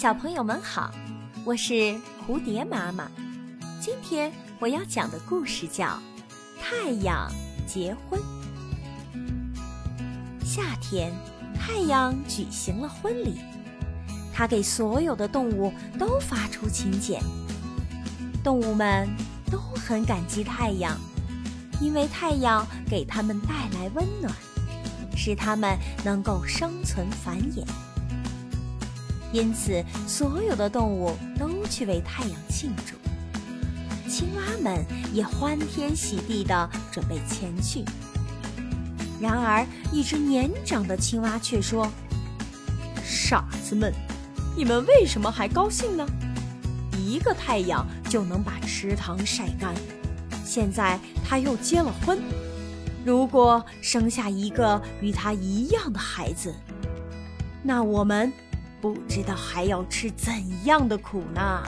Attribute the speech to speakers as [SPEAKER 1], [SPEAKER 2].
[SPEAKER 1] 小朋友们好，我是蝴蝶妈妈。今天我要讲的故事叫《太阳结婚》。夏天，太阳举行了婚礼，他给所有的动物都发出请柬。动物们都很感激太阳，因为太阳给他们带来温暖，使他们能够生存繁衍。因此，所有的动物都去为太阳庆祝。青蛙们也欢天喜地地准备前去。然而，一只年长的青蛙却说：“
[SPEAKER 2] 傻子们，你们为什么还高兴呢？一个太阳就能把池塘晒干。现在他又结了婚，如果生下一个与他一样的孩子，那我们……”不知道还要吃怎样的苦呢？